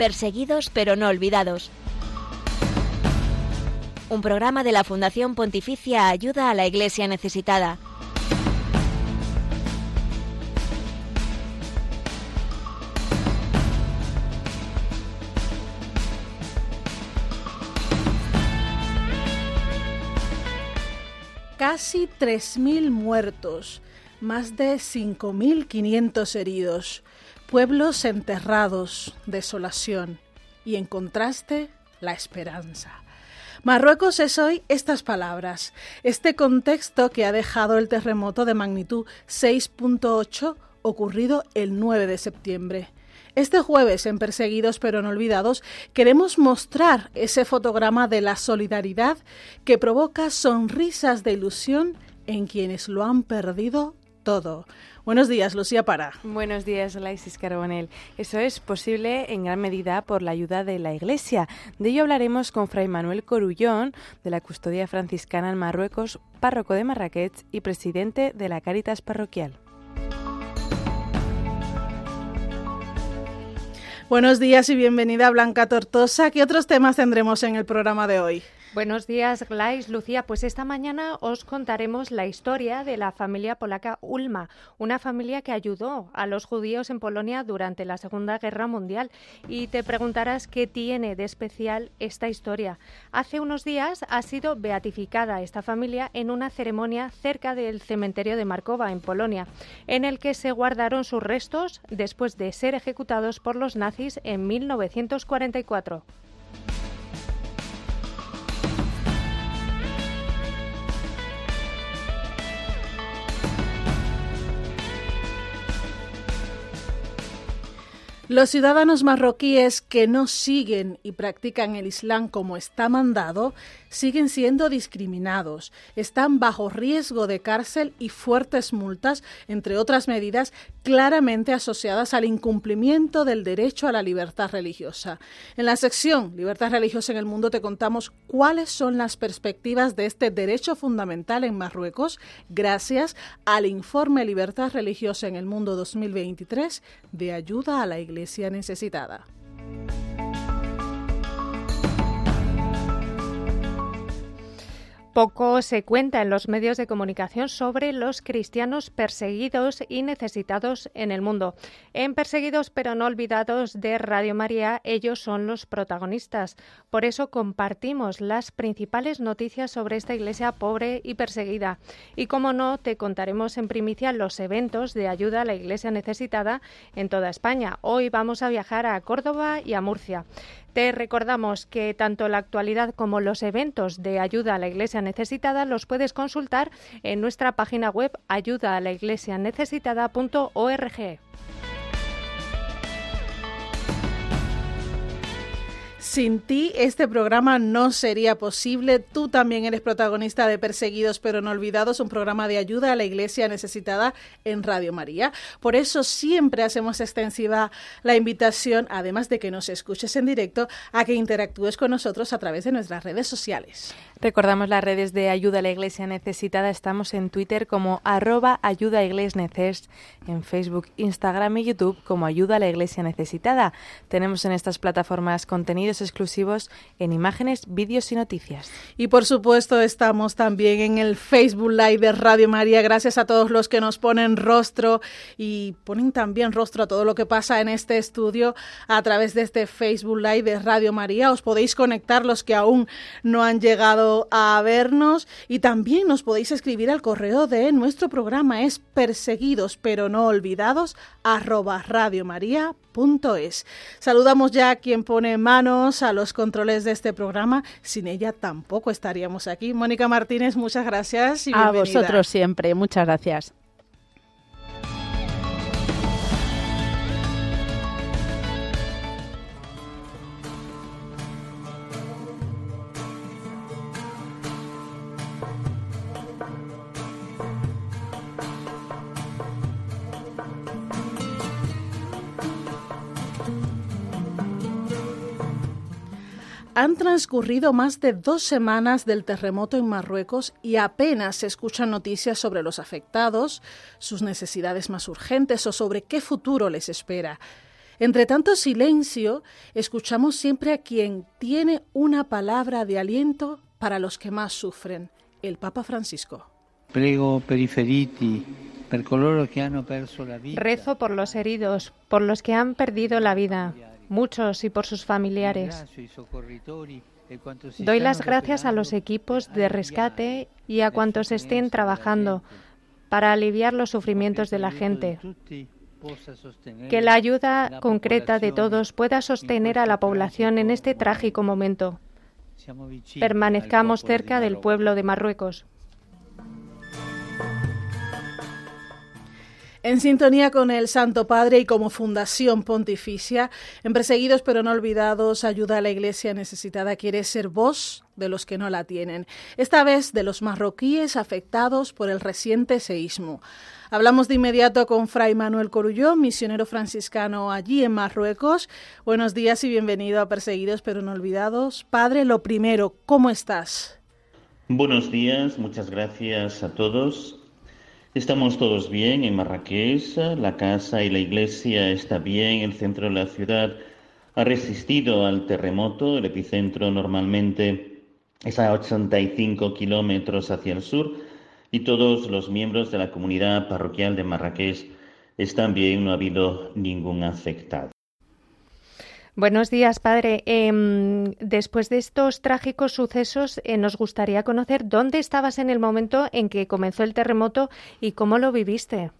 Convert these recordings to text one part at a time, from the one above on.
Perseguidos pero no olvidados. Un programa de la Fundación Pontificia Ayuda a la Iglesia Necesitada. Casi 3.000 muertos, más de 5.500 heridos, pueblos enterrados, desolación y en contraste la esperanza. Marruecos es hoy estas palabras, este contexto que ha dejado el terremoto de magnitud 6.8 ocurrido el 9 de septiembre. Este jueves en Perseguidos pero no olvidados queremos mostrar ese fotograma de la solidaridad que provoca sonrisas de ilusión en quienes lo han perdido todo. Buenos días, Lucía Para. Buenos días, Laisis Carbonel. Eso es posible en gran medida por la ayuda de la Iglesia. De ello hablaremos con Fray Manuel Corullón, de la Custodia Franciscana en Marruecos, párroco de Marrakech y presidente de la Cáritas Parroquial. Buenos días y bienvenida a Blanca Tortosa. ¿Qué otros temas tendremos en el programa de hoy? Buenos días, Glais, Lucía. Pues esta mañana os contaremos la historia de la familia polaca Ulma, una familia que ayudó a los judíos en Polonia durante la Segunda Guerra Mundial. Y te preguntarás qué tiene de especial esta historia. Hace unos días ha sido beatificada esta familia en una ceremonia cerca del cementerio de Markova, en Polonia, en el que se guardaron sus restos después de ser ejecutados por los nazis en 1944. Los ciudadanos marroquíes que no siguen y practican el Islam como está mandado siguen siendo discriminados, están bajo riesgo de cárcel y fuertes multas, entre otras medidas claramente asociadas al incumplimiento del derecho a la libertad religiosa. En la sección Libertad religiosa en el mundo te contamos cuáles son las perspectivas de este derecho fundamental en Marruecos gracias al informe Libertad religiosa en el mundo 2023 de ayuda a la Iglesia necesitada. Poco se cuenta en los medios de comunicación sobre los cristianos perseguidos y necesitados en el mundo. En Perseguidos pero no olvidados de Radio María, ellos son los protagonistas. Por eso compartimos las principales noticias sobre esta iglesia pobre y perseguida. Y como no, te contaremos en primicia los eventos de ayuda a la iglesia necesitada en toda España. Hoy vamos a viajar a Córdoba y a Murcia. Te recordamos que tanto la actualidad como los eventos de ayuda a la Iglesia necesitada los puedes consultar en nuestra página web ayudaalaIglesianecesitada.org. Sin ti este programa no sería posible. Tú también eres protagonista de Perseguidos pero no olvidados, un programa de ayuda a la iglesia necesitada en Radio María. Por eso siempre hacemos extensiva la invitación, además de que nos escuches en directo, a que interactúes con nosotros a través de nuestras redes sociales. Recordamos las redes de Ayuda a la Iglesia Necesitada. Estamos en Twitter como arroba Ayuda a en Facebook, Instagram y YouTube como Ayuda a la Iglesia Necesitada. Tenemos en estas plataformas exclusivos en imágenes, vídeos y noticias. Y por supuesto estamos también en el Facebook Live de Radio María. Gracias a todos los que nos ponen rostro y ponen también rostro a todo lo que pasa en este estudio a través de este Facebook Live de Radio María. Os podéis conectar los que aún no han llegado a vernos y también nos podéis escribir al correo de nuestro programa es perseguidos pero no olvidados arroba radiomaria.es. Saludamos ya a quien pone manos a los controles de este programa. Sin ella tampoco estaríamos aquí. Mónica Martínez, muchas gracias y A vosotros siempre, muchas gracias. Han transcurrido más de dos semanas del terremoto en Marruecos y apenas se escuchan noticias sobre los afectados, sus necesidades más urgentes o sobre qué futuro les espera. Entre tanto silencio, escuchamos siempre a quien tiene una palabra de aliento para los que más sufren, el Papa Francisco. Prego per per coloro que han perso la vida. Rezo por los heridos, por los que han perdido la vida, muchos y por sus familiares. Doy las gracias a los equipos de rescate y a cuantos estén trabajando para aliviar los sufrimientos de la gente. Que la ayuda concreta de todos pueda sostener a la población en este trágico momento. Permanezcamos cerca del pueblo de Marruecos. En sintonía con el Santo Padre y como Fundación Pontificia, en Perseguidos pero no olvidados, ayuda a la Iglesia necesitada, quiere ser voz de los que no la tienen, esta vez de los marroquíes afectados por el reciente seísmo. Hablamos de inmediato con Fray Manuel Corulló, misionero franciscano allí en Marruecos. Buenos días y bienvenido a Perseguidos pero no olvidados. Padre, lo primero, ¿cómo estás? Buenos días, muchas gracias a todos. Estamos todos bien en Marrakech, la casa y la iglesia está bien, el centro de la ciudad ha resistido al terremoto, el epicentro normalmente es a 85 kilómetros hacia el sur y todos los miembros de la comunidad parroquial de Marrakech están bien, no ha habido ningún afectado. Buenos días, padre. Em, después de estos trágicos sucesos, eh, nos gustaría conocer dónde estabas en el momento en que comenzó el terremoto y cómo lo viviste.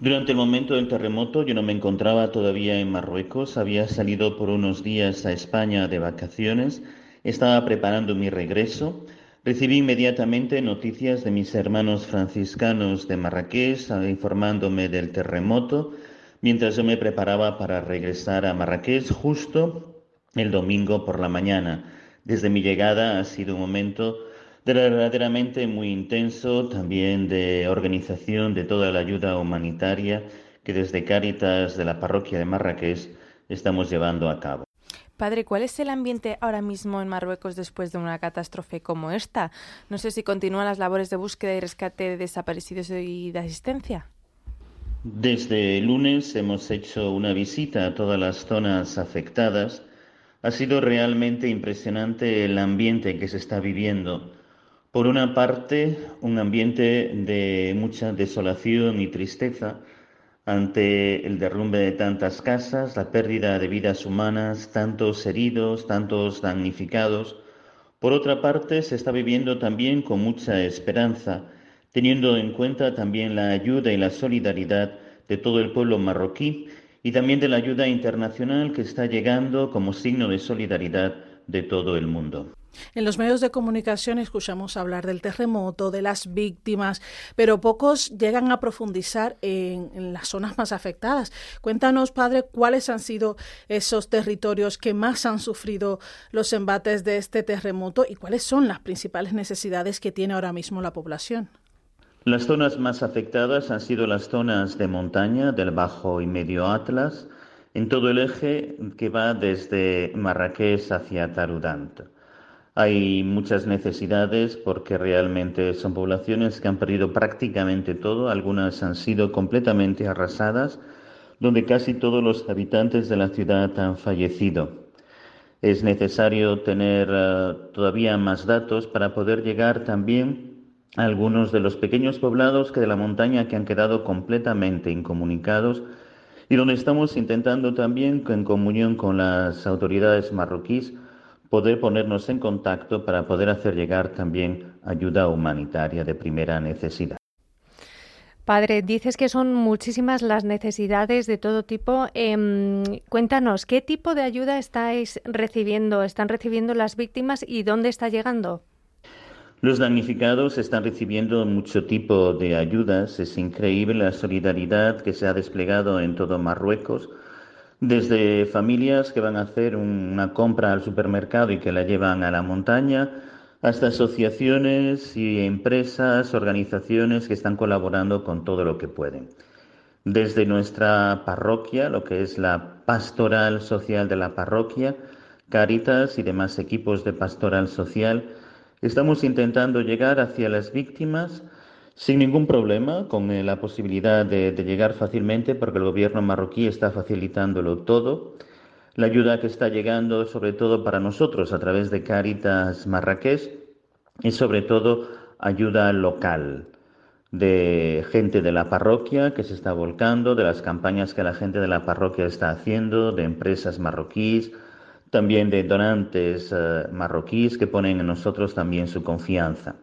Durante el momento del terremoto yo no me encontraba todavía en Marruecos, había salido por unos días a España de vacaciones, estaba preparando mi regreso. Recibí inmediatamente noticias de mis hermanos franciscanos de Marrakech informándome del terremoto mientras yo me preparaba para regresar a Marrakech justo el domingo por la mañana. Desde mi llegada ha sido un momento verdaderamente muy intenso, también de organización de toda la ayuda humanitaria que desde Cáritas de la parroquia de Marrakech estamos llevando a cabo. Padre, ¿cuál es el ambiente ahora mismo en Marruecos después de una catástrofe como esta? No sé si continúan las labores de búsqueda y rescate de desaparecidos y de asistencia. Desde lunes hemos hecho una visita a todas las zonas afectadas. Ha sido realmente impresionante el ambiente que se está viviendo. Por una parte, un ambiente de mucha desolación y tristeza ante el derrumbe de tantas casas, la pérdida de vidas humanas, tantos heridos, tantos damnificados. Por otra parte, se está viviendo también con mucha esperanza teniendo en cuenta también la ayuda y la solidaridad de todo el pueblo marroquí y también de la ayuda internacional que está llegando como signo de solidaridad de todo el mundo. En los medios de comunicación escuchamos hablar del terremoto, de las víctimas, pero pocos llegan a profundizar en, las zonas más afectadas. Cuéntanos, padre, cuáles han sido esos territorios que más han sufrido los embates de este terremoto y cuáles son las principales necesidades que tiene ahora mismo la población. Las zonas más afectadas han sido las zonas de montaña del Bajo y Medio Atlas, en todo el eje que va desde Marrakech hacia Tarudant. Hay muchas necesidades porque realmente son poblaciones que han perdido prácticamente todo, algunas han sido completamente arrasadas, donde casi todos los habitantes de la ciudad han fallecido. Es necesario tener uh, todavía más datos para poder llegar también algunos de los pequeños poblados que de la montaña que han quedado completamente incomunicados y donde estamos intentando también, en comunión con las autoridades marroquíes, poder ponernos en contacto para poder hacer llegar también ayuda humanitaria de primera necesidad. Padre, dices que son muchísimas las necesidades de todo tipo. Em, cuéntanos, ¿qué tipo de ayuda estáis recibiendo? ¿Están recibiendo las víctimas y dónde está llegando? Los damnificados están recibiendo mucho tipo de ayudas. Es increíble la solidaridad que se ha desplegado en todo Marruecos, desde familias que van a hacer una compra al supermercado y que la llevan a la montaña, hasta asociaciones y empresas, organizaciones que están colaborando con todo lo que pueden. Desde nuestra parroquia, lo que es la pastoral social de la parroquia, Caritas y demás equipos de pastoral social, Estamos intentando llegar hacia las víctimas sin ningún problema, con eh, la posibilidad de, llegar fácilmente, porque el gobierno marroquí está facilitándolo todo. La ayuda que está llegando, sobre todo para nosotros, a través de Cáritas Marrakech, es sobre todo ayuda local de gente de la parroquia que se está volcando, de las campañas que la gente de la parroquia está haciendo, de empresas marroquíes, también de donantes eh, marroquíes que ponen en nosotros también su confianza.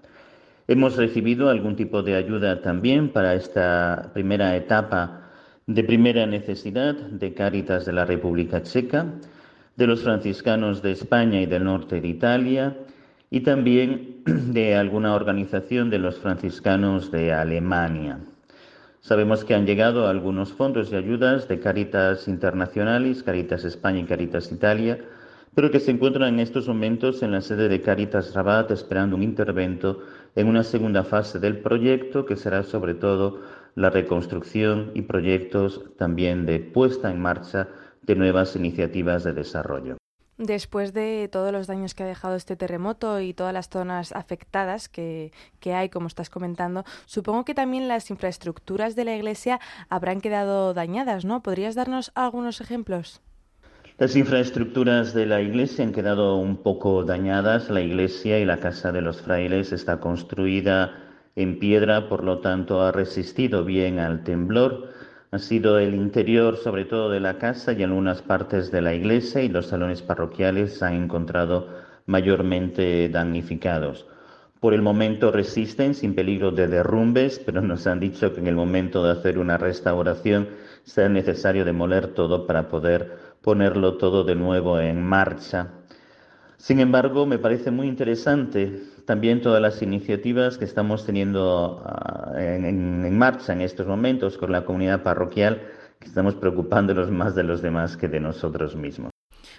Hemos recibido algún tipo de ayuda también para esta primera etapa de primera necesidad de Cáritas de la República Checa, de los franciscanos de España y del norte de Italia y también de alguna organización de los franciscanos de Alemania. Sabemos que han llegado algunos fondos y ayudas de Caritas Internacionales, Caritas España y Caritas Italia, pero que se encuentran en estos momentos en la sede de Caritas Rabat esperando un intervento en una segunda fase del proyecto que será sobre todo la reconstrucción y proyectos también de puesta en marcha de nuevas iniciativas de desarrollo. Después de todos los daños que ha dejado este terremoto y todas las zonas afectadas que, que, hay, como estás comentando, supongo que también las infraestructuras de la Iglesia habrán quedado dañadas, ¿no? ¿Podrías darnos algunos ejemplos? Las infraestructuras de la iglesia han quedado un poco dañadas. La iglesia y la casa de los frailes está construida en piedra, por lo tanto ha resistido bien al temblor. Ha sido el interior, sobre todo de la casa y algunas partes de la iglesia y los salones parroquiales se han encontrado mayormente damnificados. Por el momento resisten sin peligro de derrumbes, pero nos han dicho que en el momento de hacer una restauración será necesario demoler todo para poder ponerlo todo de nuevo en marcha. Sin embargo, me parece muy interesante también todas las iniciativas que estamos teniendo ah, en, marcha en estos momentos con la comunidad parroquial, que estamos preocupándonos más de los demás que de nosotros mismos.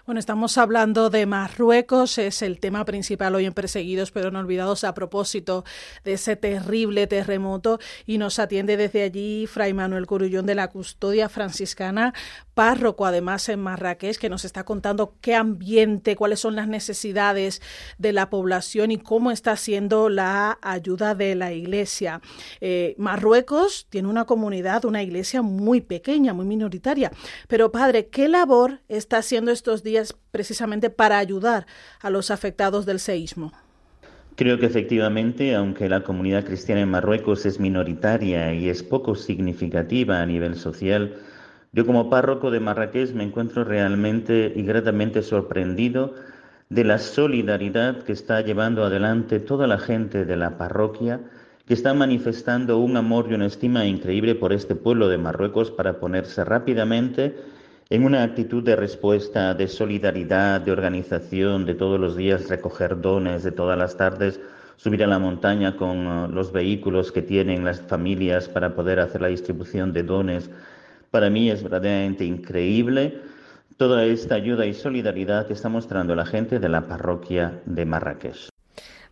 Bueno, estamos hablando de Marruecos, es el tema principal hoy en Perseguidos pero no olvidados a propósito de ese terrible terremoto y nos atiende desde allí Fray Manuel Curullón de la Custodia Franciscana, párroco además en Marrakech, que nos está contando qué ambiente, cuáles son las necesidades de la población y cómo está siendo la ayuda de la iglesia. Eh, Marruecos tiene una comunidad, una iglesia muy pequeña, muy minoritaria, pero padre, ¿qué labor está haciendo estos días? Precisamente para ayudar a los afectados del seísmo. Creo que efectivamente, aunque la comunidad cristiana en Marruecos es minoritaria y es poco significativa a nivel social, yo como párroco de Marrakech me encuentro realmente y gratamente sorprendido de la solidaridad que está llevando adelante toda la gente de la parroquia, que está manifestando un amor y una estima increíble por este pueblo de Marruecos para ponerse rápidamente en una actitud de respuesta, de solidaridad, de organización, de todos los días recoger dones, de todas las tardes subir a la montaña con uh, los vehículos que tienen las familias para poder hacer la distribución de dones, para mí es verdaderamente increíble toda esta ayuda y solidaridad que está mostrando la gente de la parroquia de Marrakech.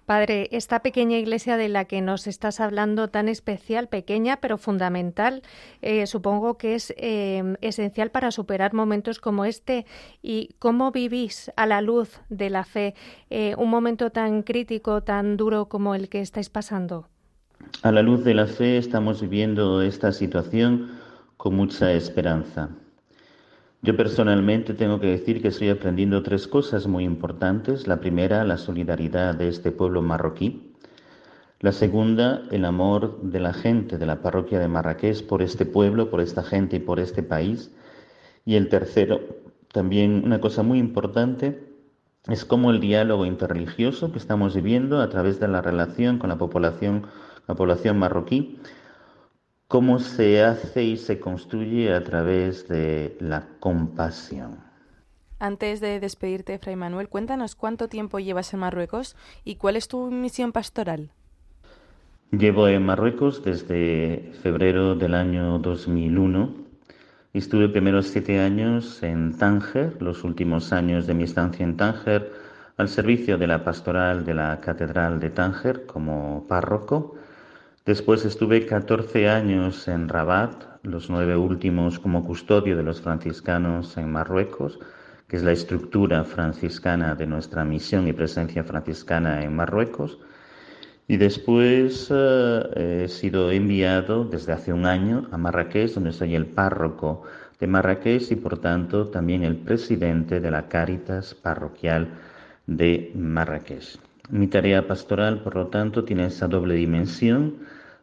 Padre, esta pequeña iglesia de la que nos estás hablando, tan especial, pequeña pero fundamental, eh, supongo que es em, esencial para superar momentos como este. ¿Y cómo vivís a la luz de la fe eh, un momento tan crítico, tan duro como el que estáis pasando? A la luz de la fe estamos viviendo esta situación con mucha esperanza. Yo personalmente tengo que decir que estoy aprendiendo tres cosas muy importantes. La primera, la solidaridad de este pueblo marroquí. La segunda, el amor de la gente de la parroquia de Marrakech por este pueblo, por esta gente y por este país. Y el tercero, también una cosa muy importante, es cómo el diálogo interreligioso que estamos viviendo a través de la relación con la población, la población marroquí, cómo se hace y se construye a través de la compasión. Antes de despedirte, Fray Manuel, cuéntanos cuánto tiempo llevas en Marruecos y cuál es tu misión pastoral. Llevo en Marruecos desde febrero del año 2001. Estuve primeros siete años en Tánger, los últimos años de mi estancia en Tánger, al servicio de la pastoral de la Catedral de Tánger como párroco Después estuve 14 años en Rabat, los nueve últimos como custodio de los franciscanos en Marruecos, que es la estructura franciscana de nuestra misión y presencia franciscana en Marruecos. Y después eh, he sido enviado desde hace un año a Marrakech, donde soy el párroco de Marrakech y por tanto también el presidente de la Cáritas parroquial de Marrakech. Mi tarea pastoral, por lo tanto, tiene esa doble dimensión,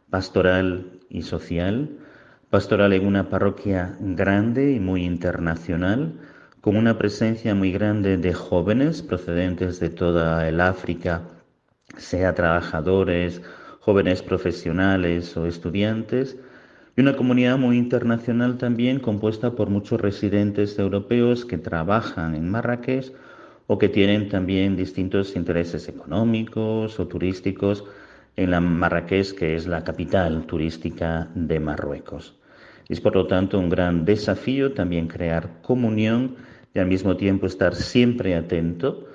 pastoral y social. Pastoral en una parroquia grande y muy internacional, con una presencia muy grande de jóvenes procedentes de toda el África sea trabajadores, jóvenes profesionales o estudiantes, y una comunidad muy internacional también compuesta por muchos residentes europeos que trabajan en Marrakech o que tienen también distintos intereses económicos o turísticos en la Marrakech, que es la capital turística de Marruecos. Es por lo tanto un gran desafío también crear comunión y al mismo tiempo estar siempre atento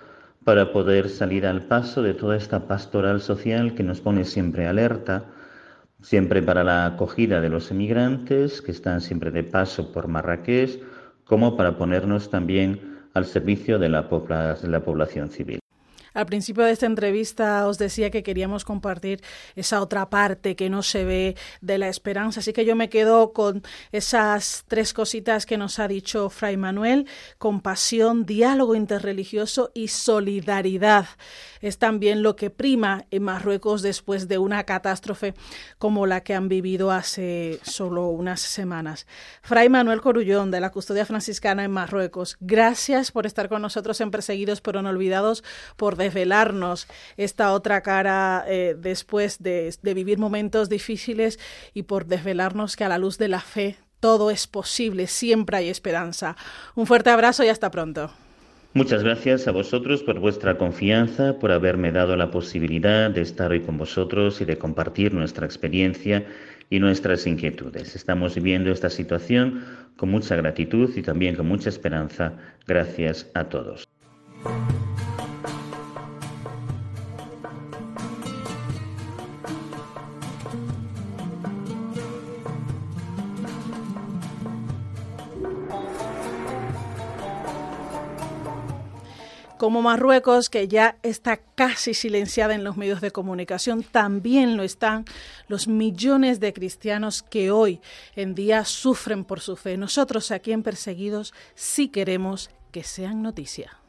para poder salir al paso de toda esta pastoral social que nos pone siempre alerta, siempre para la acogida de los emigrantes que están siempre de paso por Marrakech, como para ponernos también al servicio de la, población civil. Al principio de esta entrevista os decía que queríamos compartir esa otra parte que no se ve de la esperanza, así que yo me quedo con esas tres cositas que nos ha dicho Fray Manuel, compasión, diálogo interreligioso y solidaridad. Es también lo que prima en Marruecos después de una catástrofe como la que han vivido hace solo unas semanas. Fray Manuel Corullón, de la Custodia Franciscana en Marruecos, gracias por estar con nosotros en Perseguidos pero no olvidados, por desvelarnos esta otra cara eh, después de, de vivir momentos difíciles y por desvelarnos que a la luz de la fe todo es posible, siempre hay esperanza. Un fuerte abrazo y hasta pronto. Muchas gracias a vosotros por vuestra confianza, por haberme dado la posibilidad de estar hoy con vosotros y de compartir nuestra experiencia y nuestras inquietudes. Estamos viviendo esta situación con mucha gratitud y también con mucha esperanza. Gracias a todos. Como Marruecos, que ya está casi silenciada en los medios de comunicación, también lo están los millones de cristianos que hoy en día sufren por su fe. Nosotros aquí en Perseguidos sí queremos que sean noticia.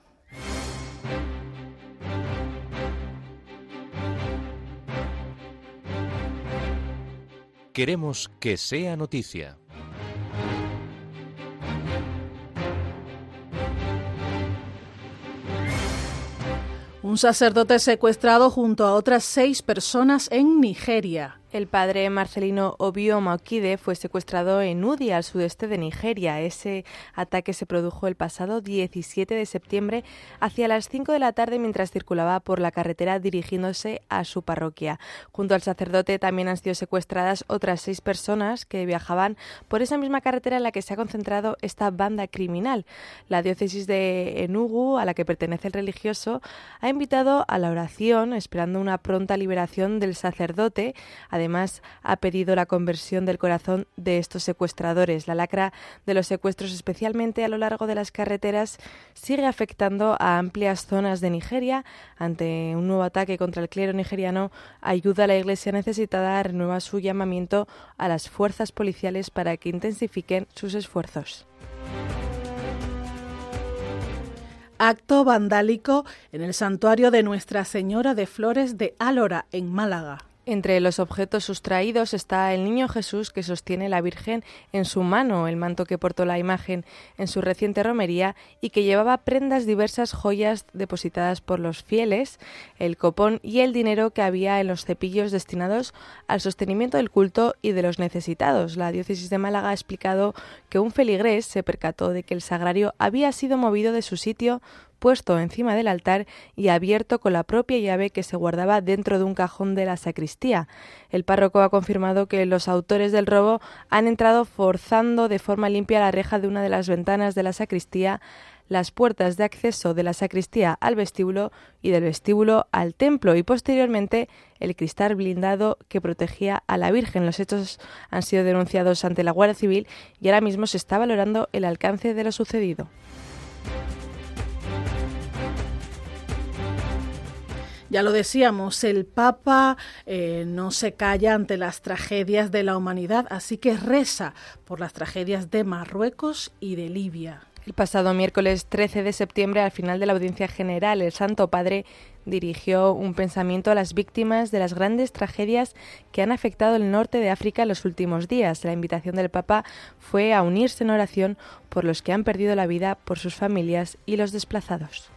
Queremos que sea noticia. Un sacerdote secuestrado junto a otras seis personas en Nigeria. El padre Marcelino Obio Maokide fue secuestrado en Udi, al sudeste de Nigeria. Ese ataque se produjo el pasado 17 de septiembre hacia las 5 de la tarde mientras circulaba por la carretera dirigiéndose a su parroquia. Junto al sacerdote también han sido secuestradas otras seis personas que viajaban por esa misma carretera en la que se ha concentrado esta banda criminal. La diócesis de Enugu, a la que pertenece el religioso, ha invitado a la oración esperando una pronta liberación del sacerdote Además, ha pedido la conversión del corazón de estos secuestradores. La lacra de los secuestros, especialmente a lo largo de las carreteras, sigue afectando a amplias zonas de Nigeria. Ante un nuevo ataque contra el clero nigeriano, ayuda a la Iglesia necesitada renueva su llamamiento a las fuerzas policiales para que intensifiquen sus esfuerzos. Acto vandálico en el santuario de Nuestra Señora de Flores de Álora, en Málaga. Entre los objetos sustraídos está el niño Jesús que sostiene la Virgen en su mano, el manto que portó la imagen en su reciente romería y que llevaba prendas diversas joyas depositadas por los fieles, el copón y el dinero que había en los cepillos destinados al sostenimiento del culto y de los necesitados. La diócesis de Málaga ha explicado que un feligrés se percató de que el sagrario había sido movido de su sitio puesto encima del altar y abierto con la propia llave que se guardaba dentro de un cajón de la sacristía. El párroco ha confirmado que los autores del robo han entrado forzando de forma limpia la reja de una de las ventanas de la sacristía, las puertas de acceso de la sacristía al vestíbulo y del vestíbulo al templo y posteriormente el cristal blindado que protegía a la Virgen. Los hechos han sido denunciados ante la Guardia Civil y ahora mismo se está valorando el alcance de lo sucedido. Ya lo decíamos, el Papa eh, no se calla ante las tragedias de la humanidad, así que reza por las tragedias de Marruecos y de Libia. El pasado miércoles 13 de septiembre, al final de la audiencia general, el Santo Padre dirigió un pensamiento a las víctimas de las grandes tragedias que han afectado el norte de África en los últimos días. La invitación del Papa fue a unirse en oración por los que han perdido la vida, por sus familias y los desplazados.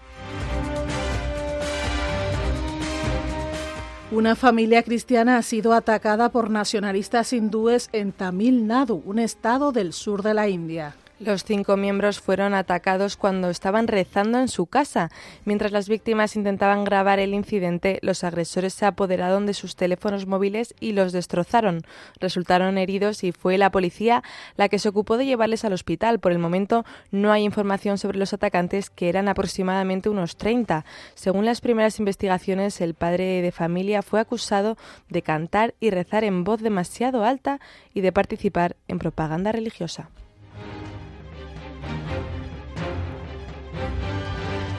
Una familia cristiana ha sido atacada por nacionalistas hindúes en Tamil Nadu, un estado del sur de la India. Los cinco miembros fueron atacados cuando estaban rezando en su casa. Mientras las víctimas intentaban grabar el incidente, los agresores se apoderaron de sus teléfonos móviles y los destrozaron. Resultaron heridos y fue la policía la que se ocupó de llevarles al hospital. Por el momento no hay información sobre los atacantes, que eran aproximadamente unos 30. Según las primeras investigaciones, el padre de familia fue acusado de cantar y rezar en voz demasiado alta y de participar en propaganda religiosa.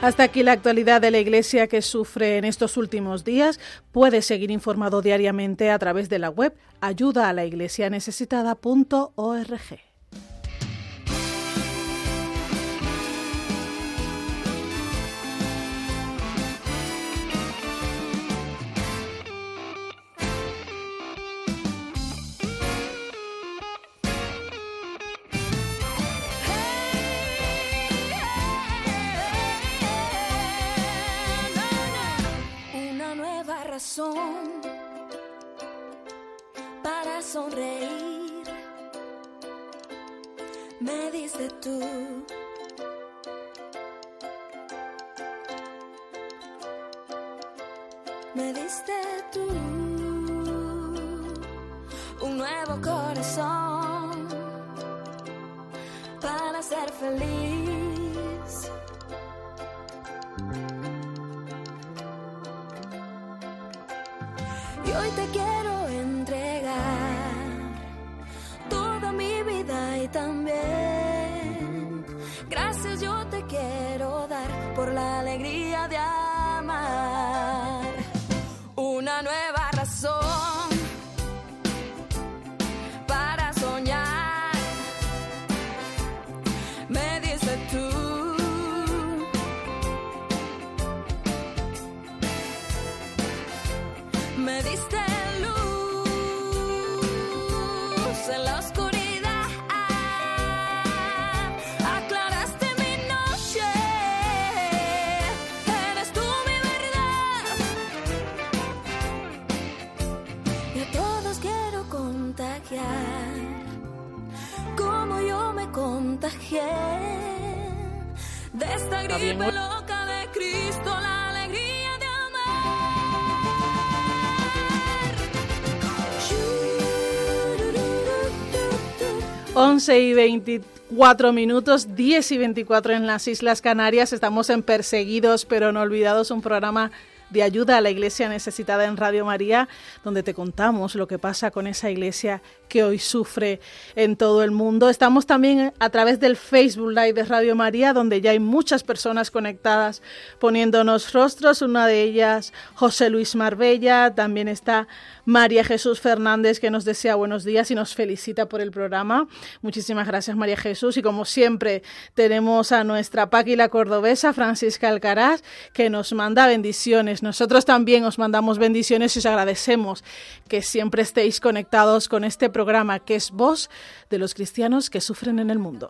Hasta aquí la actualidad de la Iglesia que sufre en estos últimos días. Puede seguir informado diariamente a través de la web ayuda a la iglesia para sonreír. Me diste tú. Me diste tú un nuevo corazón para ser feliz. La alegría de contagié de esta gripe loca de Cristo. La alegría de amar. 11 y 24 minutos, 10 y 24 en las Islas Canarias. Estamos en Perseguidos pero no olvidados, un programa de ayuda a la iglesia necesitada en Radio María, donde te contamos lo que pasa con esa iglesia que hoy sufre en todo el mundo. Estamos también a través del Facebook Live de Radio María, donde ya hay muchas personas conectadas poniéndonos rostros. Una de ellas, José Luis Marbella, también está María Jesús Fernández, que nos desea buenos días y nos felicita por el programa. Muchísimas gracias, María Jesús. Y como siempre, tenemos a nuestra Páquila cordobesa, Francisca Alcaraz, que nos manda bendiciones. Nosotros también os mandamos bendiciones y os agradecemos que siempre estéis conectados con este programa que es voz de los cristianos que sufren en el mundo.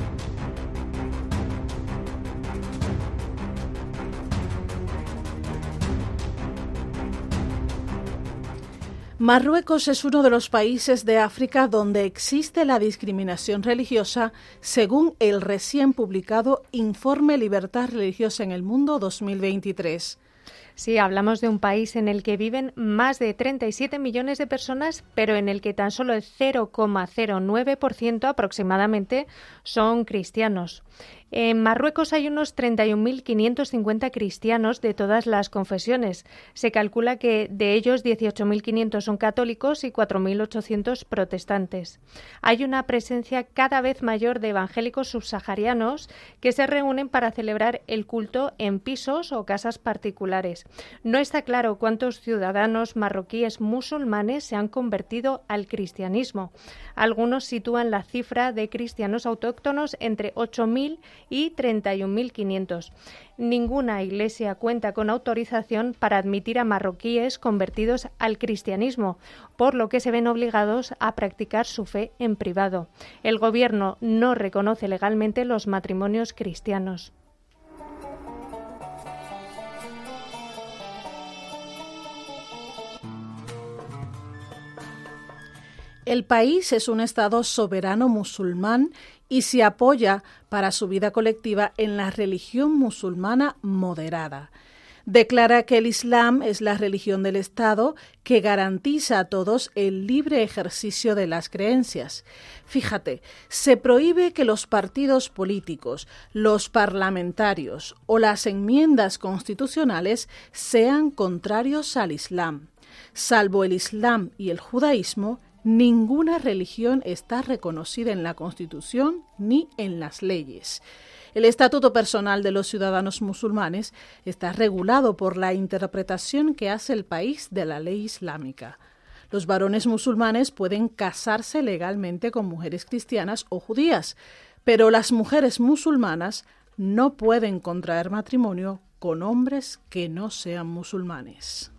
Marruecos es uno de los países de África donde existe la discriminación religiosa según el recién publicado Informe Libertad Religiosa en el Mundo 2023. Sí, hablamos de un país en el que viven más de 37 millones de personas, pero en el que tan solo el 0,09% aproximadamente son cristianos. En Marruecos hay unos 31.550 cristianos de todas las confesiones. Se calcula que de ellos 18.500 son católicos y 4.800 protestantes. Hay una presencia cada vez mayor de evangélicos subsaharianos que se reúnen para celebrar el culto en pisos o casas particulares. No está claro cuántos ciudadanos marroquíes musulmanes se han convertido al cristianismo. Algunos sitúan la cifra de cristianos autóctonos entre 8.000 y 31.500. Ninguna iglesia cuenta con autorización para admitir a marroquíes convertidos al cristianismo, por lo que se ven obligados a practicar su fe en privado. El gobierno no reconoce legalmente los matrimonios cristianos. El país es un Estado soberano musulmán y se apoya para su vida colectiva en la religión musulmana moderada. Declara que el Islam es la religión del Estado que garantiza a todos el libre ejercicio de las creencias. Fíjate, se prohíbe que los partidos políticos, los parlamentarios o las enmiendas constitucionales sean contrarios al Islam. Salvo el Islam y el judaísmo, Ninguna religión está reconocida en la Constitución ni en las leyes. El estatuto personal de los ciudadanos musulmanes está regulado por la interpretación que hace el país de la ley islámica. Los varones musulmanes pueden casarse legalmente con mujeres cristianas o judías, pero las mujeres musulmanas no pueden contraer matrimonio con hombres que no sean musulmanes.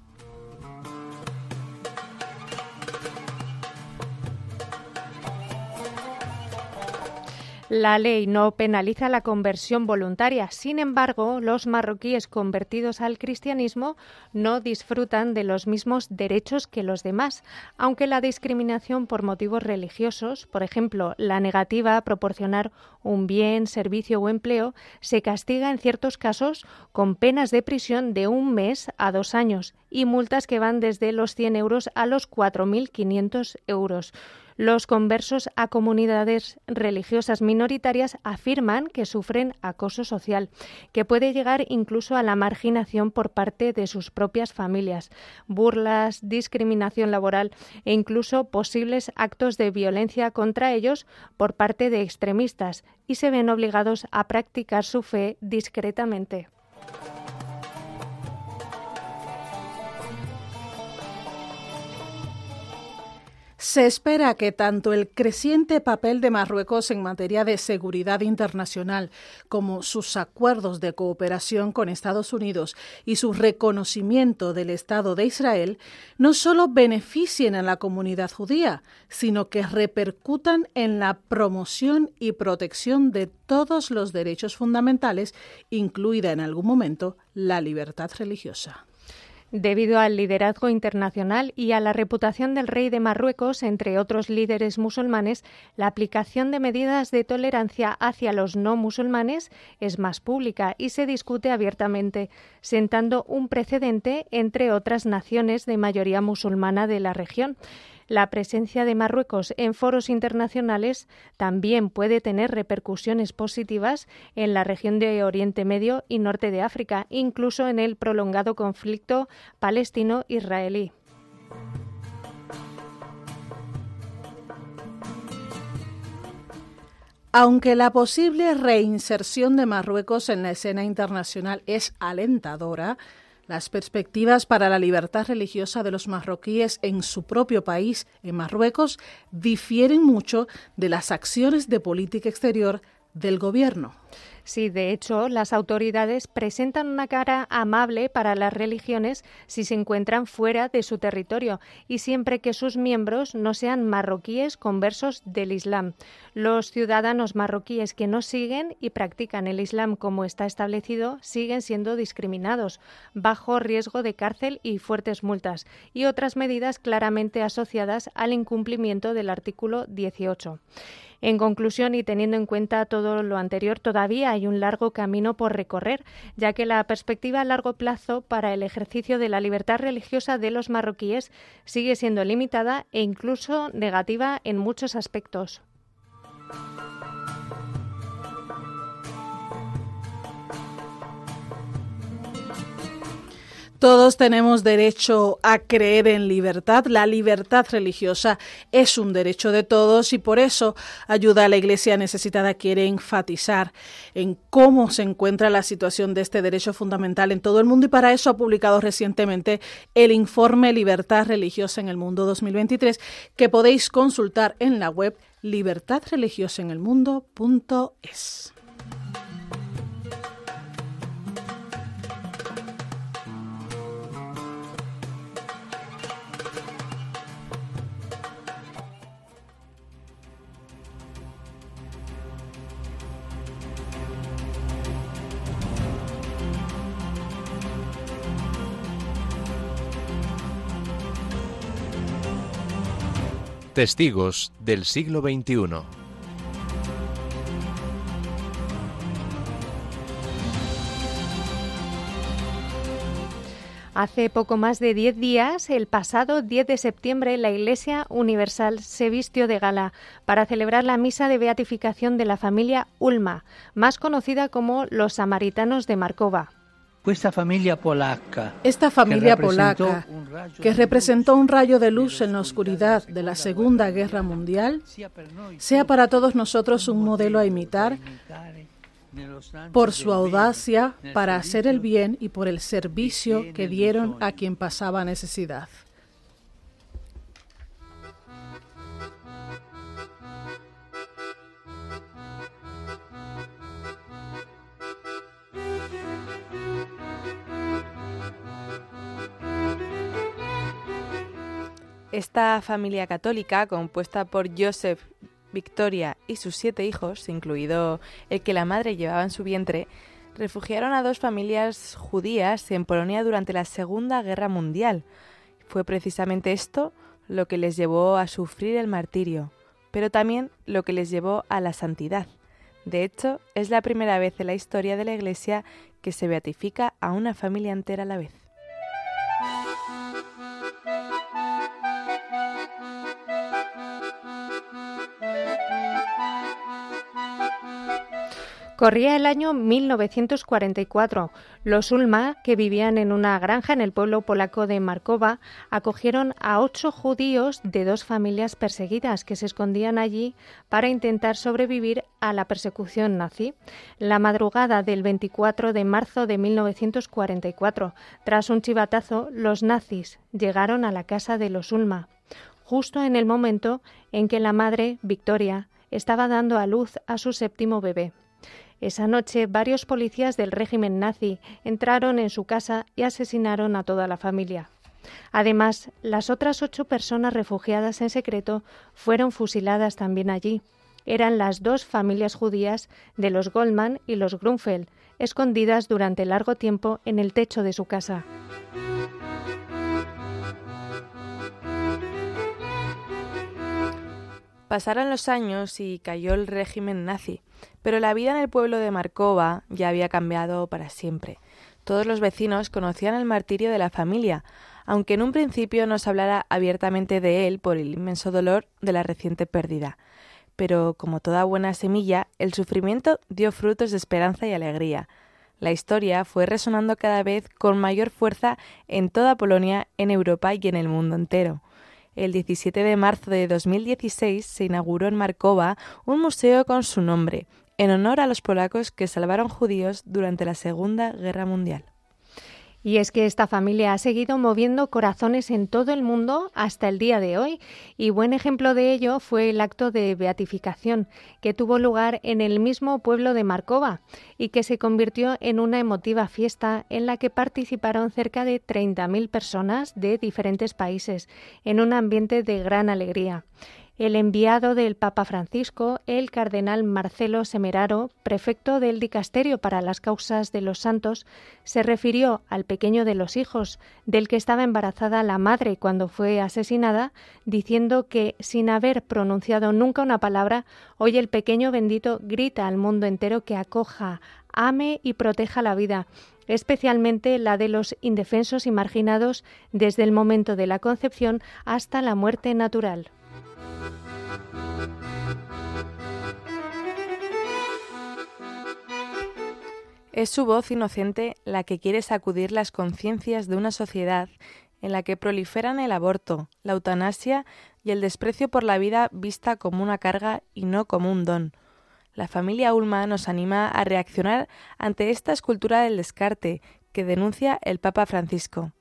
La ley no penaliza la conversión voluntaria. Sin embargo, los marroquíes convertidos al cristianismo no disfrutan de los mismos derechos que los demás, aunque la discriminación por motivos religiosos, por ejemplo, la negativa a proporcionar un bien, servicio o empleo, se castiga en ciertos casos con penas de prisión de un mes a dos años y multas que van desde los 100 euros a los 4.500 euros. Los conversos a comunidades religiosas minoritarias afirman que sufren acoso social, que puede llegar incluso a la marginación por parte de sus propias familias, burlas, discriminación laboral e incluso posibles actos de violencia contra ellos por parte de extremistas y se ven obligados a practicar su fe discretamente. Se espera que tanto el creciente papel de Marruecos en materia de seguridad internacional como sus acuerdos de cooperación con Estados Unidos y su reconocimiento del Estado de Israel no solo beneficien a la comunidad judía, sino que repercutan en la promoción y protección de todos los derechos fundamentales, incluida en algún momento la libertad religiosa. Debido al liderazgo internacional y a la reputación del rey de Marruecos, entre otros líderes musulmanes, la aplicación de medidas de tolerancia hacia los no musulmanes es más pública y se discute abiertamente, sentando un precedente entre otras naciones de mayoría musulmana de la región. La presencia de Marruecos en foros internacionales también puede tener repercusiones positivas en la región de Oriente Medio y Norte de África, incluso en el prolongado conflicto palestino-israelí. Aunque la posible reinserción de Marruecos en la escena internacional es alentadora, las perspectivas para la libertad religiosa de los marroquíes en su propio país, en Marruecos, difieren mucho de las acciones de política exterior del gobierno. Sí, de hecho, las autoridades presentan una cara amable para las religiones si se encuentran fuera de su territorio y siempre que sus miembros no sean marroquíes conversos del Islam. Los ciudadanos marroquíes que no siguen y practican el Islam como está establecido siguen siendo discriminados, bajo riesgo de cárcel y fuertes multas, y otras medidas claramente asociadas al incumplimiento del artículo 18. En conclusión, y teniendo en cuenta todo lo anterior, todavía hay un largo camino por recorrer, ya que la perspectiva a largo plazo para el ejercicio de la libertad religiosa de los marroquíes sigue siendo limitada e incluso negativa en muchos aspectos. Todos tenemos derecho a creer en libertad. La libertad religiosa es un derecho de todos y por eso ayuda a la Iglesia necesitada quiere enfatizar en cómo se encuentra la situación de este derecho fundamental en todo el mundo y para eso ha publicado recientemente el informe Libertad Religiosa en el Mundo 2023 que podéis consultar en la web libertadreligiosaenelmundo.es. Testigos del siglo XXI. Hace poco más de 10 días, el pasado 10 de septiembre, la Iglesia Universal se vistió de gala para celebrar la misa de beatificación de la familia Ulma, más conocida como los samaritanos de Markova. Esta familia polaca, que representó un rayo de luz en la oscuridad de la Segunda Guerra Mundial, sea para todos nosotros un modelo a imitar por su audacia para hacer el bien y por el servicio que dieron a quien pasaba necesidad. Esta familia católica, compuesta por Joseph, Victoria y sus siete hijos, incluido el que la madre llevaba en su vientre, refugiaron a dos familias judías en Polonia durante la Segunda Guerra Mundial. Fue precisamente esto lo que les llevó a sufrir el martirio, pero también lo que les llevó a la santidad. De hecho, es la primera vez en la historia de la Iglesia que se beatifica a una familia entera a la vez. Corría el año 1944. Los Ulma, que vivían en una granja en el pueblo polaco de Markova, acogieron a ocho judíos de dos familias perseguidas que se escondían allí para intentar sobrevivir a la persecución nazi. La madrugada del 24 de marzo de 1944, tras un chivatazo, los nazis llegaron a la casa de los Ulma, justo en el momento en que la madre, Victoria, estaba dando a luz a su séptimo bebé. Esa noche varios policías del régimen nazi entraron en su casa y asesinaron a toda la familia. Además, las otras ocho personas refugiadas en secreto fueron fusiladas también allí. Eran las dos familias judías de los Goldman y los Grunfeld, escondidas durante largo tiempo en el techo de su casa. Pasaron los años y cayó el régimen nazi, pero la vida en el pueblo de Markova ya había cambiado para siempre. Todos los vecinos conocían el martirio de la familia, aunque en un principio no se hablara abiertamente de él por el inmenso dolor de la reciente pérdida. Pero, como toda buena semilla, el sufrimiento dio frutos de esperanza y alegría. La historia fue resonando cada vez con mayor fuerza en toda Polonia, en Europa y en el mundo entero. El 17 de marzo de 2016 se inauguró en Markova un museo con su nombre, en honor a los polacos que salvaron judíos durante la Segunda Guerra Mundial. Y es que esta familia ha seguido moviendo corazones en todo el mundo hasta el día de hoy. Y buen ejemplo de ello fue el acto de beatificación que tuvo lugar en el mismo pueblo de Marcova y que se convirtió en una emotiva fiesta en la que participaron cerca de 30.000 personas de diferentes países en un ambiente de gran alegría. El enviado del Papa Francisco, el cardenal Marcelo Semeraro, prefecto del Dicasterio para las Causas de los Santos, se refirió al pequeño de los hijos, del que estaba embarazada la madre cuando fue asesinada, diciendo que, sin haber pronunciado nunca una palabra, hoy el pequeño bendito grita al mundo entero que acoja, ame y proteja la vida, especialmente la de los indefensos y marginados desde el momento de la concepción hasta la muerte natural. Es su voz inocente la que quiere sacudir las conciencias de una sociedad en la que proliferan el aborto, la eutanasia y el desprecio por la vida vista como una carga y no como un don. La familia Ulma nos anima a reaccionar ante esta escultura del descarte que denuncia el Papa Francisco,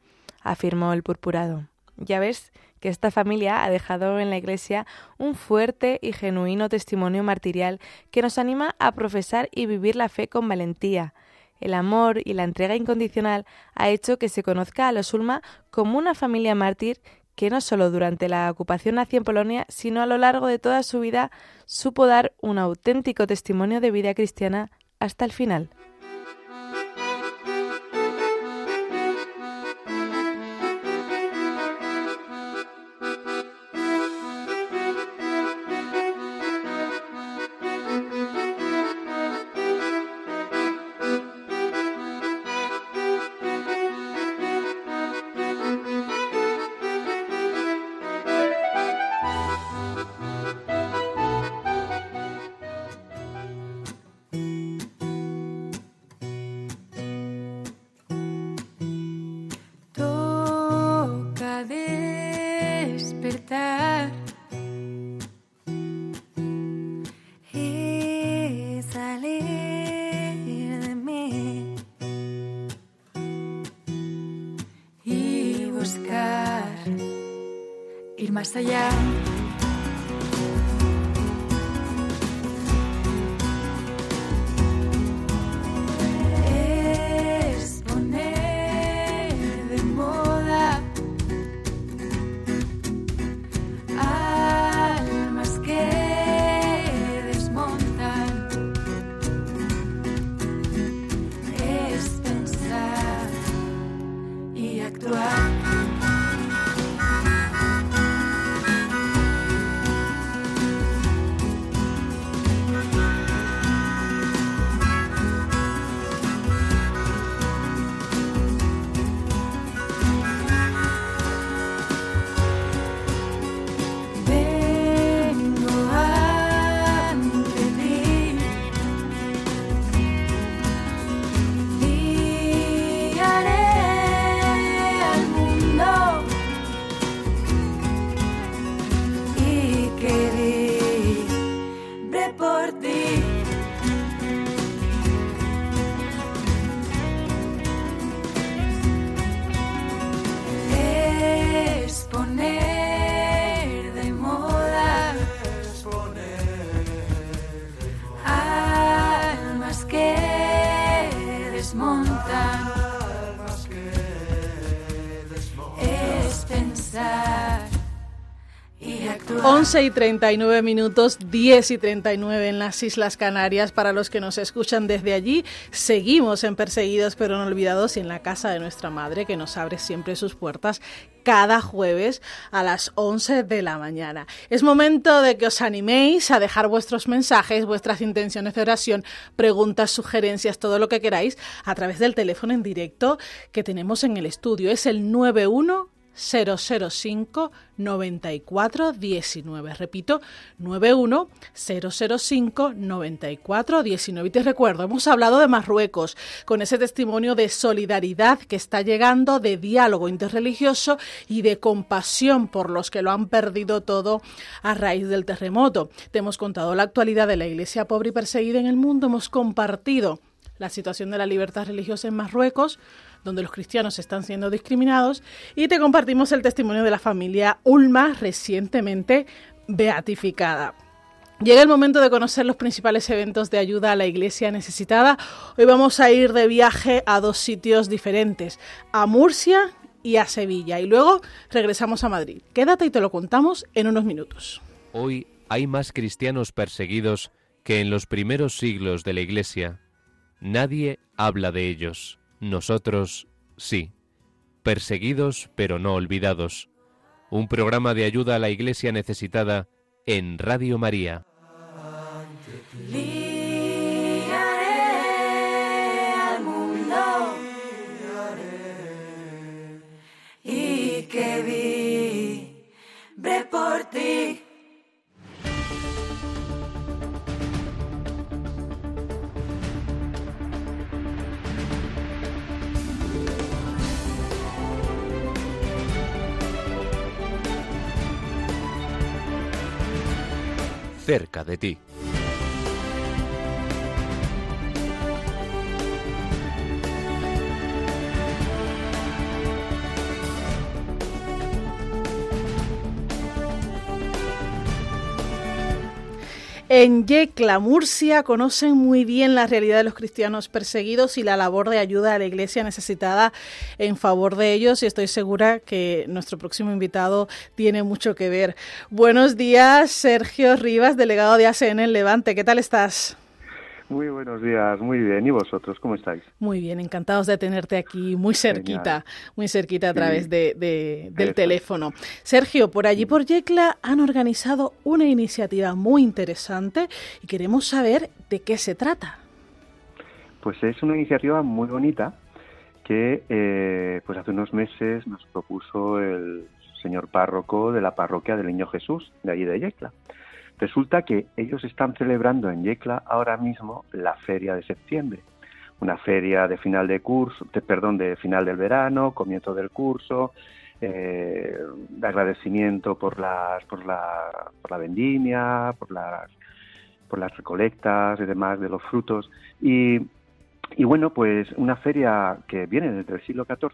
afirmó el purpurado. Ya ves que esta familia ha dejado en la Iglesia un fuerte y genuino testimonio martirial que nos anima a profesar y vivir la fe con valentía. El amor y la entrega incondicional ha hecho que se conozca a los Ulma como una familia mártir que no solo durante la ocupación nazi en Polonia, sino a lo largo de toda su vida supo dar un auténtico testimonio de vida cristiana hasta el final. 11 y 39 minutos, 10 y 39 en las Islas Canarias. Para los que nos escuchan desde allí, seguimos en Perseguidos pero no olvidados y en la casa de nuestra madre que nos abre siempre sus puertas cada jueves a las 11 de la mañana. Es momento de que os animéis a dejar vuestros mensajes, vuestras intenciones de oración, preguntas, sugerencias, todo lo que queráis a través del teléfono en directo que tenemos en el estudio. Es el 91 005 94 19. Repito, 91 005 94 19. Y te recuerdo, hemos hablado de Marruecos con ese testimonio de solidaridad que está llegando, de diálogo interreligioso y de compasión por los que lo han perdido todo a raíz del terremoto. Te hemos contado la actualidad de la iglesia pobre y perseguida en el mundo, hemos compartido la situación de la libertad religiosa en Marruecos, donde los cristianos están siendo discriminados y te compartimos el testimonio de la familia Ulma recientemente beatificada. Llega el momento de conocer los principales eventos de ayuda a la iglesia necesitada. Hoy vamos a ir de viaje a dos sitios diferentes, a Murcia y a Sevilla. Y luego regresamos a Madrid. Quédate y te lo contamos en unos minutos. Hoy hay más cristianos perseguidos que en los primeros siglos de la iglesia. Nadie habla de ellos. Nosotros sí. Perseguidos pero no olvidados. Un programa de ayuda a la iglesia necesitada en Radio María. Al mundo y que vibre por ti. Cerca de ti. En Yecla, Murcia, conocen muy bien la realidad de los cristianos perseguidos y la labor de ayuda a la iglesia necesitada en favor de ellos y estoy segura que nuestro próximo invitado tiene mucho que ver. Buenos días, Sergio Rivas, delegado de ACN en Levante. ¿Qué tal estás? Muy buenos días, muy bien. ¿Y vosotros cómo estáis? Muy bien, encantados de tenerte aquí muy cerquita, muy cerquita a través de, de- del Eso. teléfono. Sergio, por allí por Yecla han organizado una iniciativa muy interesante y queremos saber de qué se trata. Pues es una iniciativa muy bonita que eh, pues hace unos meses nos propuso el señor párroco de la parroquia del Niño Jesús, de allí de Yecla. Resulta que ellos están celebrando en Yecla ahora mismo la feria de septiembre, una feria de final de curso, de, perdón, de final del verano, comienzo del curso, eh, de agradecimiento por las, por la, por la vendimia, por las, por las recolectas y demás de los frutos y y bueno, pues una feria que viene desde el siglo XIV.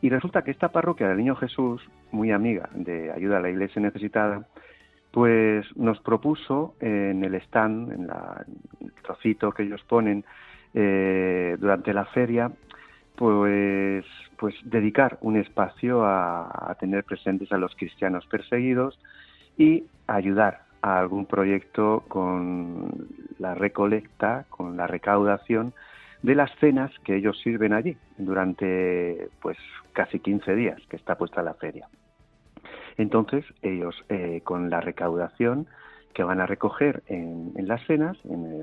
Y resulta que esta parroquia del Niño Jesús, muy amiga de ayuda a la iglesia necesitada, pues nos propuso en el stand, en la- el trocito que ellos ponen eh, durante la feria, pues, pues dedicar un espacio a, a tener presentes a los cristianos perseguidos y ayudar a algún proyecto con la recolecta, con la recaudación de las cenas que ellos sirven allí durante pues casi 15 días que está puesta la feria. Entonces ellos eh, con la recaudación que van a recoger en, en las cenas, en el,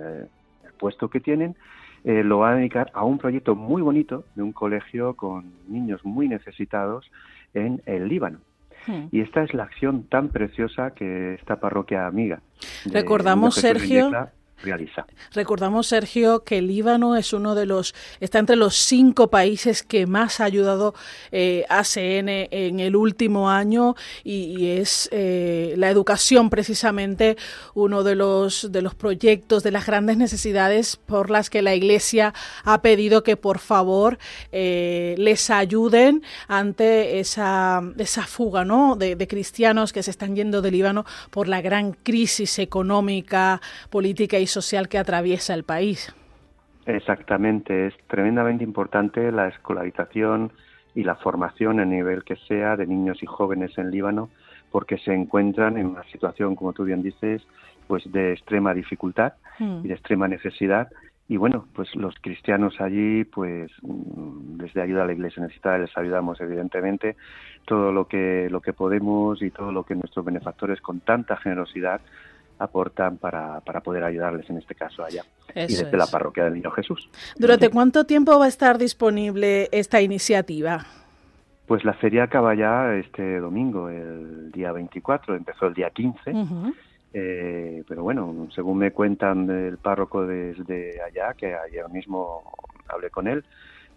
el puesto que tienen, eh, lo van a dedicar a un proyecto muy bonito de un colegio con niños muy necesitados en el Líbano. Hmm. Y esta es la acción tan preciosa que esta parroquia amiga Recordamos, Sergio, realiza. Recordamos, Sergio, que Líbano es uno de los, está entre los cinco países que más ha ayudado eh, ACN en el último año y, es eh, la educación precisamente uno de los, de los proyectos, de las grandes necesidades por las que la Iglesia ha pedido que por favor eh, les ayuden ante esa, esa fuga ¿no? de, de cristianos que se están yendo del Líbano por la gran crisis económica, política y social que atraviesa el país. Exactamente, es tremendamente importante la escolarización y la formación a nivel que sea de niños y jóvenes en Líbano, porque se encuentran en una situación, como tú bien dices, pues de extrema dificultad Mm. y de extrema necesidad. Y bueno, pues los cristianos allí, pues mm, desde ayuda a la Iglesia necesitada les ayudamos evidentemente todo lo que lo que podemos y todo lo que nuestros benefactores con tanta generosidad aportan para, para poder ayudarles en este caso allá y desde la parroquia del Niño Jesús. ¿Durante cuánto tiempo va a estar disponible esta iniciativa? Pues la feria acaba ya este domingo, el día 24, empezó el día 15, Ujú. eh, pero bueno, según me cuentan del párroco desde allá, que ayer mismo hablé con él,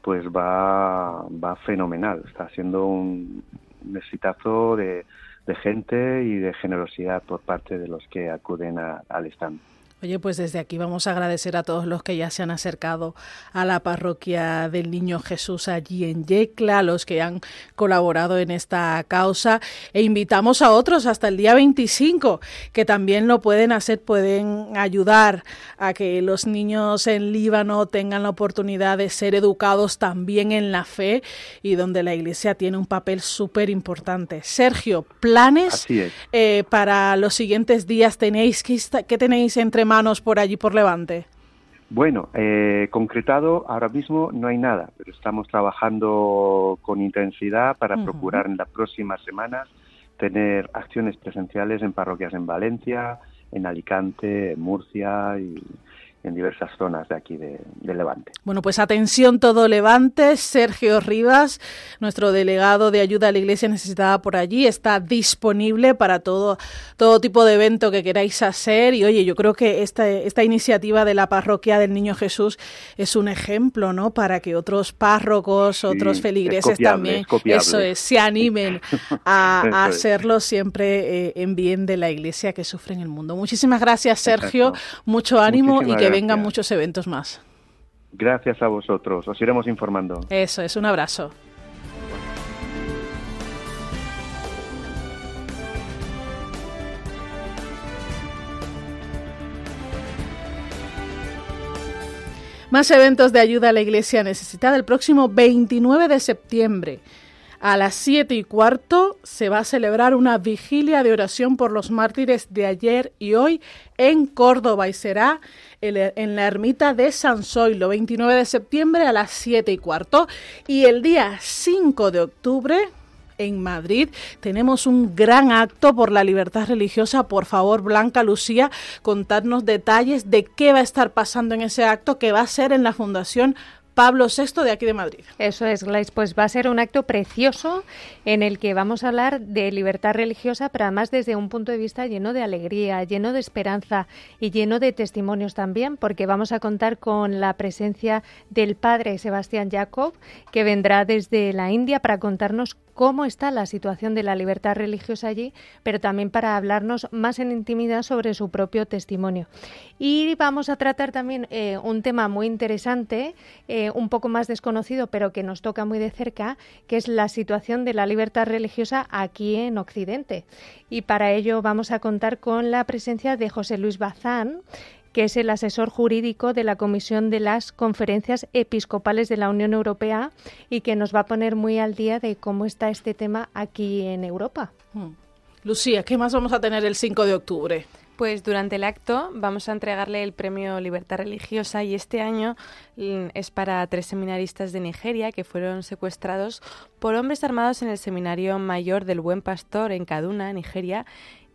pues va, va fenomenal, está siendo un, un exitazo de, de gente y de generosidad por parte de los que acuden a- al stand. Oye, pues desde aquí vamos a agradecer a todos los que ya se han acercado a la parroquia del Niño Jesús allí en Yecla, los que han colaborado en esta causa e invitamos a otros hasta el día 25 que también lo pueden hacer, pueden ayudar a que los niños en Líbano tengan la oportunidad de ser educados también en la fe y donde la Iglesia tiene un papel súper importante. Sergio, planes eh, para los siguientes días tenéis, ¿qué, tenéis entre manos? Por allí por Levante? Bueno, eh, concretado ahora mismo no hay nada, pero estamos trabajando con intensidad para procurar en las próximas semanas tener acciones presenciales en parroquias en Valencia, en Alicante, en Murcia y, en diversas zonas de aquí de, Levante. Bueno, pues atención todo Levante. Sergio Rivas, nuestro delegado de ayuda a la Iglesia necesitada por allí, está disponible para todo, todo tipo de evento que queráis hacer. Y oye, yo creo que esta, esta iniciativa de la parroquia del Niño Jesús es un ejemplo, ¿no? Para que otros párrocos, otros feligreses también, eso es, se animen a, hacerlo siempre eh, en bien de la Iglesia que sufre en el mundo. Muchísimas gracias, Sergio. Mucho ánimo y que vengan muchos eventos más. Gracias a vosotros, os iremos informando. Eso es, un abrazo. Más eventos de ayuda a la Iglesia necesitada el próximo 29 de septiembre. A las 7 y cuarto se va a celebrar una vigilia de oración por los mártires de ayer y hoy en Córdoba y será en la ermita de San Zoilo, 29 de septiembre a las 7 y cuarto. Y el día 5 de octubre en Madrid. Tenemos un gran acto por la libertad religiosa. Por favor, Blanca Lucía, contadnos detalles de qué va a estar pasando en ese acto que va a ser en la Fundación Pablo VI de aquí de Madrid. Eso es, Glais. Pues va a ser un acto precioso en el que vamos a hablar de libertad religiosa, pero además desde un punto de vista lleno de alegría, lleno de esperanza y lleno de testimonios también, porque vamos a contar con la presencia del padre Sebastián Jacob, que vendrá desde la India para contarnos cómo está la situación de la libertad religiosa allí, pero también para hablarnos más en intimidad sobre su propio testimonio. Y vamos a tratar también eh, un tema muy interesante, eh, un poco más desconocido, pero que nos toca muy de cerca, que es la situación de la libertad religiosa aquí en Occidente. Y para ello vamos a contar con la presencia de José Luis Bazán, que es el asesor jurídico de la Comisión de las Conferencias Episcopales de la Unión Europea y que nos va a poner muy al día de cómo está este tema aquí en Europa. Hmm. Lucía, ¿qué más vamos a tener el 5 de octubre? Pues durante el acto vamos a entregarle el premio Libertad Religiosa y este año mm, es para tres seminaristas de Nigeria que fueron secuestrados por hombres armados en el Seminario Mayor del Buen Pastor en Kaduna, Nigeria,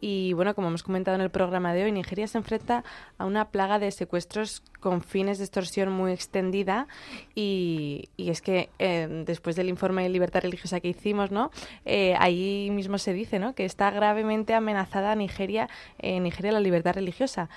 y bueno, como hemos comentado en el programa de hoy, Nigeria se enfrenta a una plaga de secuestros con fines de extorsión muy extendida y, y es que eh, después del informe de libertad religiosa que hicimos, ¿no? Eh, ahí mismo se dice, ¿no? Que está gravemente amenazada Nigeria, en Nigeria la libertad religiosa.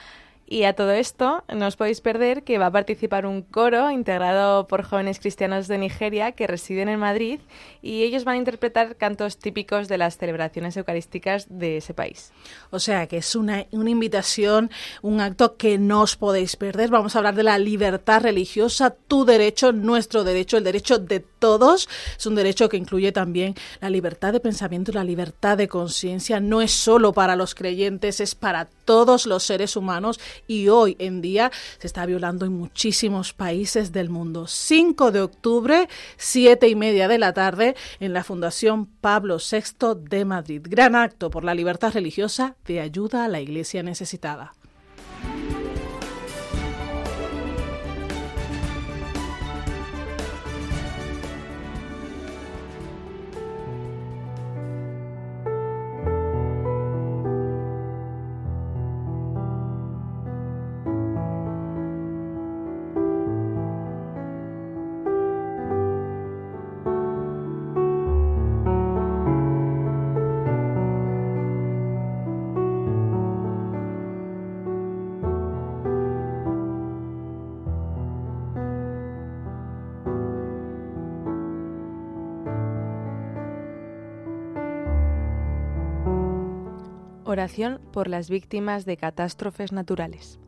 Y a todo esto no os podéis perder que va a participar un coro integrado por jóvenes cristianos de Nigeria que residen en Madrid y ellos van a interpretar cantos típicos de las celebraciones eucarísticas de ese país. O sea que es una, una invitación, un acto que no os podéis perder. Vamos a hablar de la libertad religiosa, tu derecho, nuestro derecho, el derecho de todos. Es un derecho que incluye también la libertad de pensamiento y la libertad de conciencia. No es solo para los creyentes, es para todos los seres humanos y hoy en día se está violando en muchísimos países del mundo. 5 de octubre, siete y media de la tarde, en la Fundación Pablo VI de Madrid. Gran acto por la libertad religiosa de ayuda a la Iglesia necesitada. Oración por las víctimas de catástrofes naturales.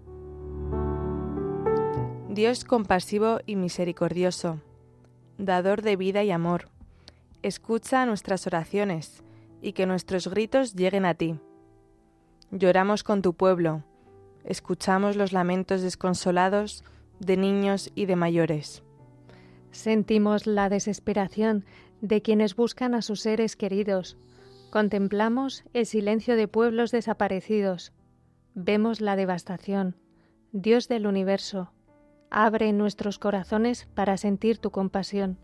Dios compasivo y misericordioso, dador de vida y amor, escucha nuestras oraciones y que nuestros gritos lleguen a ti. Lloramos con tu pueblo, escuchamos los lamentos desconsolados de niños y de mayores. Sentimos la desesperación de quienes buscan a sus seres queridos. Contemplamos el silencio de pueblos desaparecidos. Vemos la devastación. Dios del universo, abre nuestros corazones para sentir tu compasión.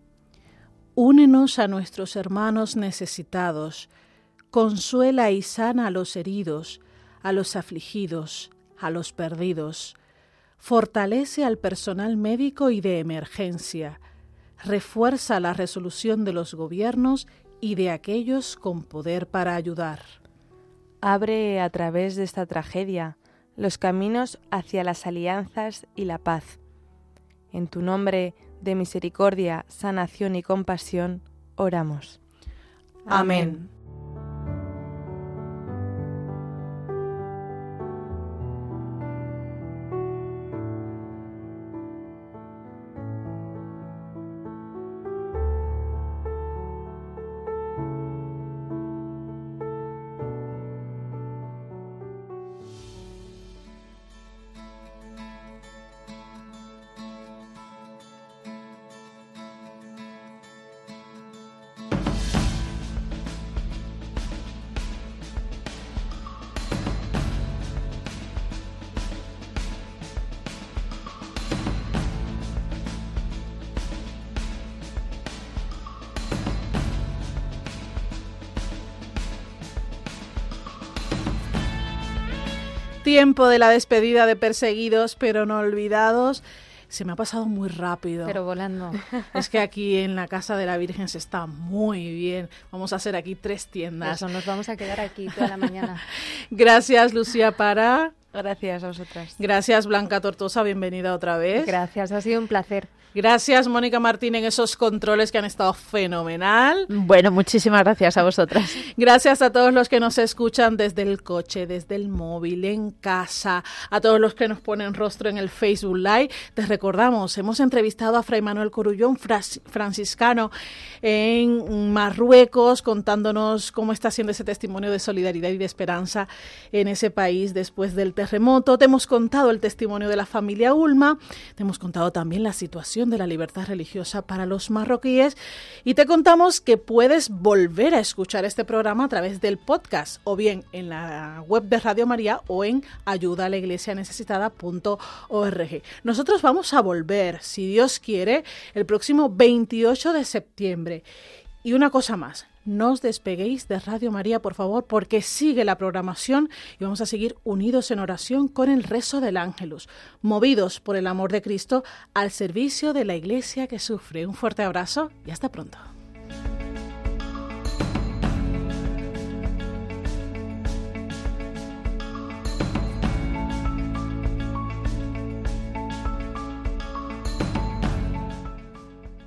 Únenos a nuestros hermanos necesitados. Consuela y sana a los heridos, a los afligidos, a los perdidos. Fortalece al personal médico y de emergencia. Refuerza la resolución de los gobiernos y de aquellos con poder para ayudar. Abre a través de esta tragedia los caminos hacia las alianzas y la paz. En tu nombre de misericordia, sanación y compasión, oramos. Amén. Tiempo de la despedida de perseguidos pero no olvidados. Se me ha pasado muy rápido. Pero volando. Es que aquí en la casa de la Virgen se está muy bien. Vamos a hacer aquí tres tiendas. Eso, nos vamos a quedar aquí toda la mañana. Gracias, Lucía Para. Gracias a vosotras. Gracias, Blanca Tortosa. Bienvenida otra vez. Gracias, ha sido un placer. Gracias, Mónica Martín, en esos controles que han estado fenomenal. Bueno, muchísimas gracias a vosotras. Gracias a todos los que nos escuchan desde el coche, desde el móvil, en casa, a todos los que nos ponen rostro en el Facebook Live. Te recordamos, hemos entrevistado a Fray Manuel Corullón, franciscano en Marruecos, contándonos cómo está siendo ese testimonio de solidaridad y de esperanza en ese país después del terremoto. Te hemos contado el testimonio de la familia Ulma, te hemos contado también la situación de la libertad religiosa para los marroquíes y te contamos que puedes volver a escuchar este programa a través del podcast o bien en la web de Radio María o en ayuda a la iglesia. Nosotros vamos a volver, si Dios quiere, el próximo 28 de septiembre. Y una cosa más, no os despeguéis de Radio María, por favor, porque sigue la programación y vamos a seguir unidos en oración con el rezo del ángelus, movidos por el amor de Cristo al servicio de la iglesia que sufre. Un fuerte abrazo y hasta pronto.